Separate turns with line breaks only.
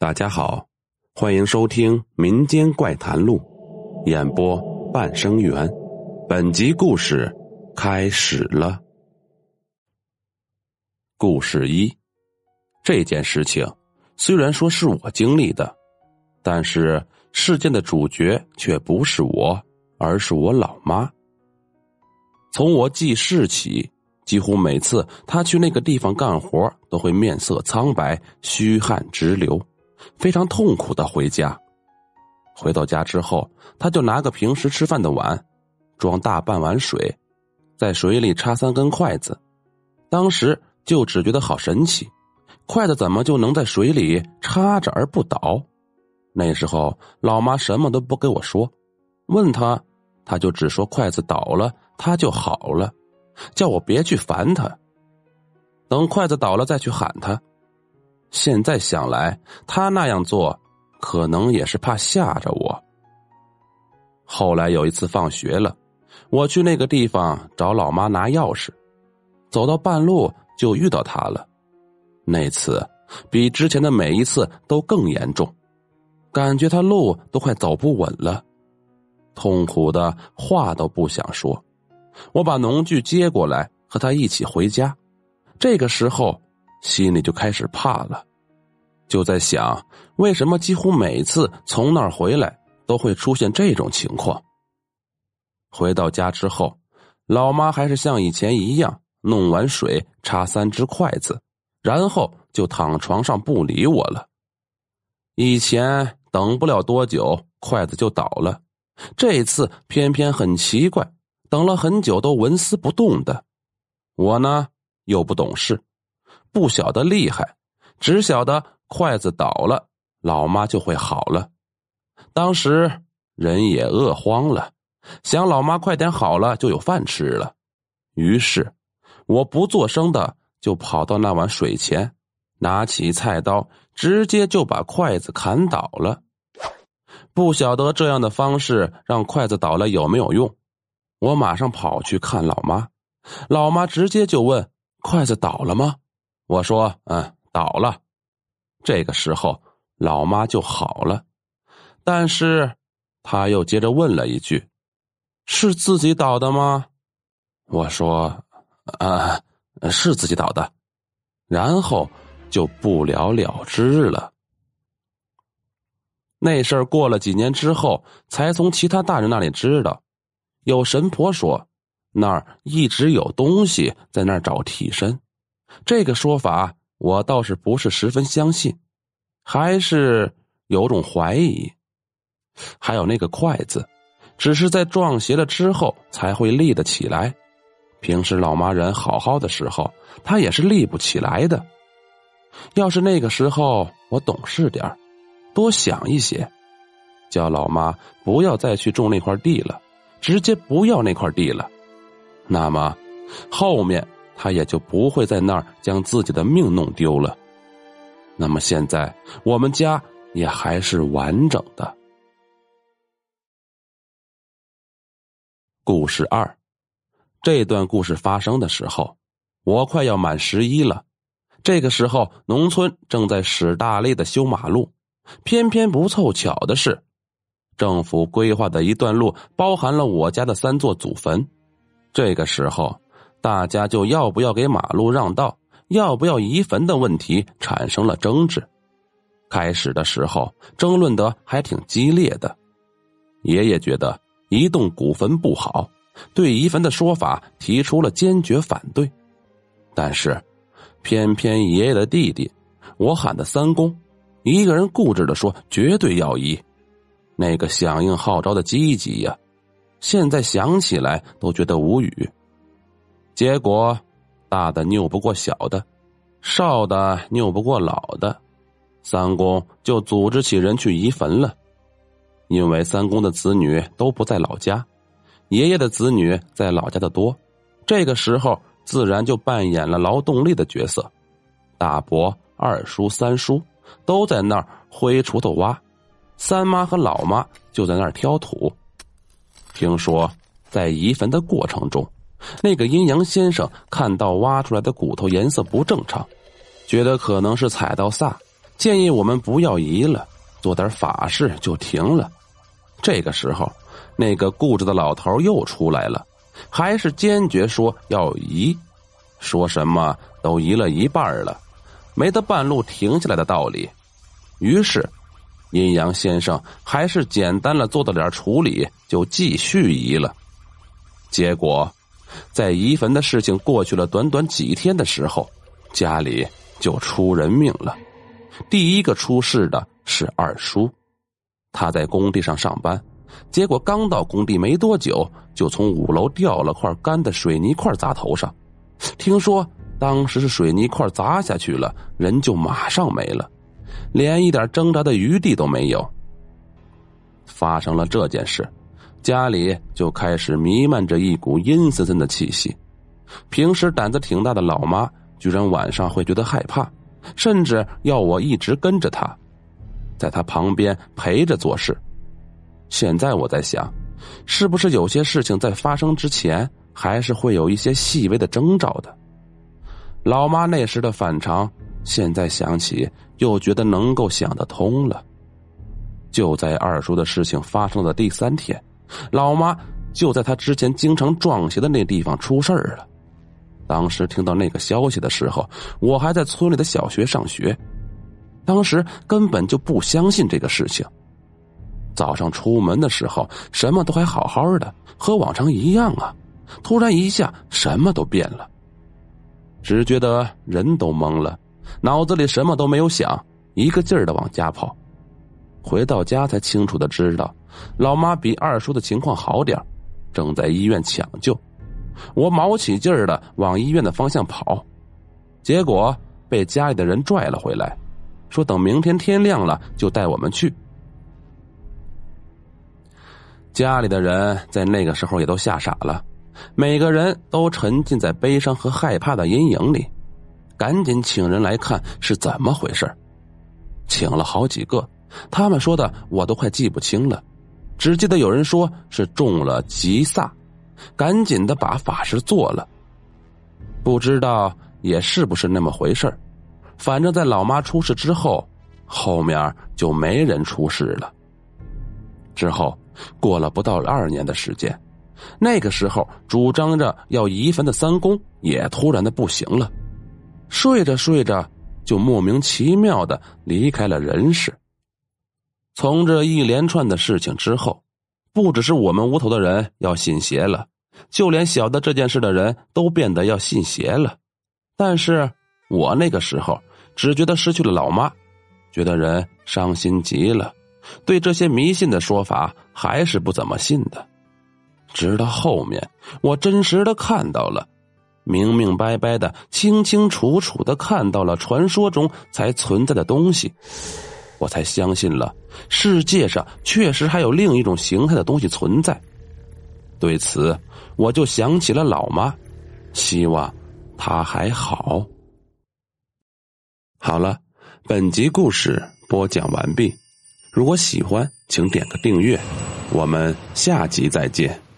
大家好，欢迎收听《民间怪谈录》，演播半生缘。本集故事开始了。故事一，这件事情虽然说是我经历的，但是事件的主角却不是我，而是我老妈。从我记事起，几乎每次她去那个地方干活，都会面色苍白、虚汗直流。非常痛苦的回家，回到家之后，他就拿个平时吃饭的碗，装大半碗水，在水里插三根筷子。当时就只觉得好神奇，筷子怎么就能在水里插着而不倒？那时候老妈什么都不跟我说，问他，他就只说筷子倒了，他就好了，叫我别去烦他。等筷子倒了再去喊他。现在想来，他那样做，可能也是怕吓着我。后来有一次放学了，我去那个地方找老妈拿钥匙，走到半路就遇到他了。那次比之前的每一次都更严重，感觉他路都快走不稳了，痛苦的话都不想说。我把农具接过来和他一起回家，这个时候。心里就开始怕了，就在想为什么几乎每次从那儿回来都会出现这种情况。回到家之后，老妈还是像以前一样弄完水插三只筷子，然后就躺床上不理我了。以前等不了多久筷子就倒了，这次偏偏很奇怪，等了很久都纹丝不动的。我呢又不懂事。不晓得厉害，只晓得筷子倒了，老妈就会好了。当时人也饿慌了，想老妈快点好了就有饭吃了。于是，我不作声的就跑到那碗水前，拿起菜刀，直接就把筷子砍倒了。不晓得这样的方式让筷子倒了有没有用，我马上跑去看老妈，老妈直接就问：“筷子倒了吗？”我说：“嗯，倒了。”这个时候，老妈就好了，但是，他又接着问了一句：“是自己倒的吗？”我说：“啊，是自己倒的。”然后就不了了之了。那事儿过了几年之后，才从其他大人那里知道，有神婆说那儿一直有东西在那儿找替身。这个说法我倒是不是十分相信，还是有种怀疑。还有那个筷子，只是在撞邪了之后才会立得起来。平时老妈人好好的时候，她也是立不起来的。要是那个时候我懂事点多想一些，叫老妈不要再去种那块地了，直接不要那块地了，那么后面。他也就不会在那儿将自己的命弄丢了。那么现在我们家也还是完整的。故事二，这段故事发生的时候，我快要满十一了。这个时候，农村正在使大力的修马路，偏偏不凑巧的是，政府规划的一段路包含了我家的三座祖坟。这个时候。大家就要不要给马路让道，要不要移坟的问题产生了争执。开始的时候争论的还挺激烈的，爷爷觉得移动古坟不好，对移坟的说法提出了坚决反对。但是，偏偏爷爷的弟弟，我喊的三公，一个人固执的说绝对要移，那个响应号召的积极呀，现在想起来都觉得无语。结果，大的拗不过小的，少的拗不过老的，三公就组织起人去移坟了。因为三公的子女都不在老家，爷爷的子女在老家的多，这个时候自然就扮演了劳动力的角色。大伯、二叔、三叔都在那儿挥锄头挖，三妈和老妈就在那儿挑土。听说，在移坟的过程中。那个阴阳先生看到挖出来的骨头颜色不正常，觉得可能是踩到煞，建议我们不要移了，做点法事就停了。这个时候，那个固执的老头又出来了，还是坚决说要移，说什么都移了一半了，没得半路停下来的道理。于是，阴阳先生还是简单了做了点处理，就继续移了。结果，在移坟的事情过去了短短几天的时候，家里就出人命了。第一个出事的是二叔，他在工地上上班，结果刚到工地没多久，就从五楼掉了块干的水泥块砸头上。听说当时是水泥块砸下去了，人就马上没了，连一点挣扎的余地都没有。发生了这件事，家里就开始弥漫着一股阴森森的气息。平时胆子挺大的老妈，居然晚上会觉得害怕。甚至要我一直跟着她，在他旁边陪着做事。现在我在想，是不是有些事情在发生之前，还是会有一些细微的征兆的？老妈那时的反常，现在想起又觉得能够想得通了。就在二叔的事情发生的第三天，老妈就在他之前经常撞邪的那地方出事儿了。当时听到那个消息的时候，我还在村里的小学上学，当时根本就不相信这个事情。早上出门的时候，什么都还好好的，和往常一样啊，突然一下什么都变了，只觉得人都懵了，脑子里什么都没有想，一个劲儿的往家跑。回到家才清楚的知道，老妈比二叔的情况好点正在医院抢救。我卯起劲儿的往医院的方向跑，结果被家里的人拽了回来，说等明天天亮了就带我们去。家里的人在那个时候也都吓傻了，每个人都沉浸在悲伤和害怕的阴影里，赶紧请人来看是怎么回事请了好几个，他们说的我都快记不清了，只记得有人说是中了吉萨。赶紧的把法事做了，不知道也是不是那么回事反正在老妈出事之后，后面就没人出事了。之后过了不到二年的时间，那个时候主张着要移坟的三公也突然的不行了，睡着睡着就莫名其妙的离开了人世。从这一连串的事情之后，不只是我们屋头的人要信邪了。就连晓得这件事的人都变得要信邪了，但是我那个时候只觉得失去了老妈，觉得人伤心极了，对这些迷信的说法还是不怎么信的。直到后面我真实的看到了，明明白白的、清清楚楚的看到了传说中才存在的东西，我才相信了世界上确实还有另一种形态的东西存在。对此。我就想起了老妈，希望她还好。好了，本集故事播讲完毕。如果喜欢，请点个订阅。我们下集再见。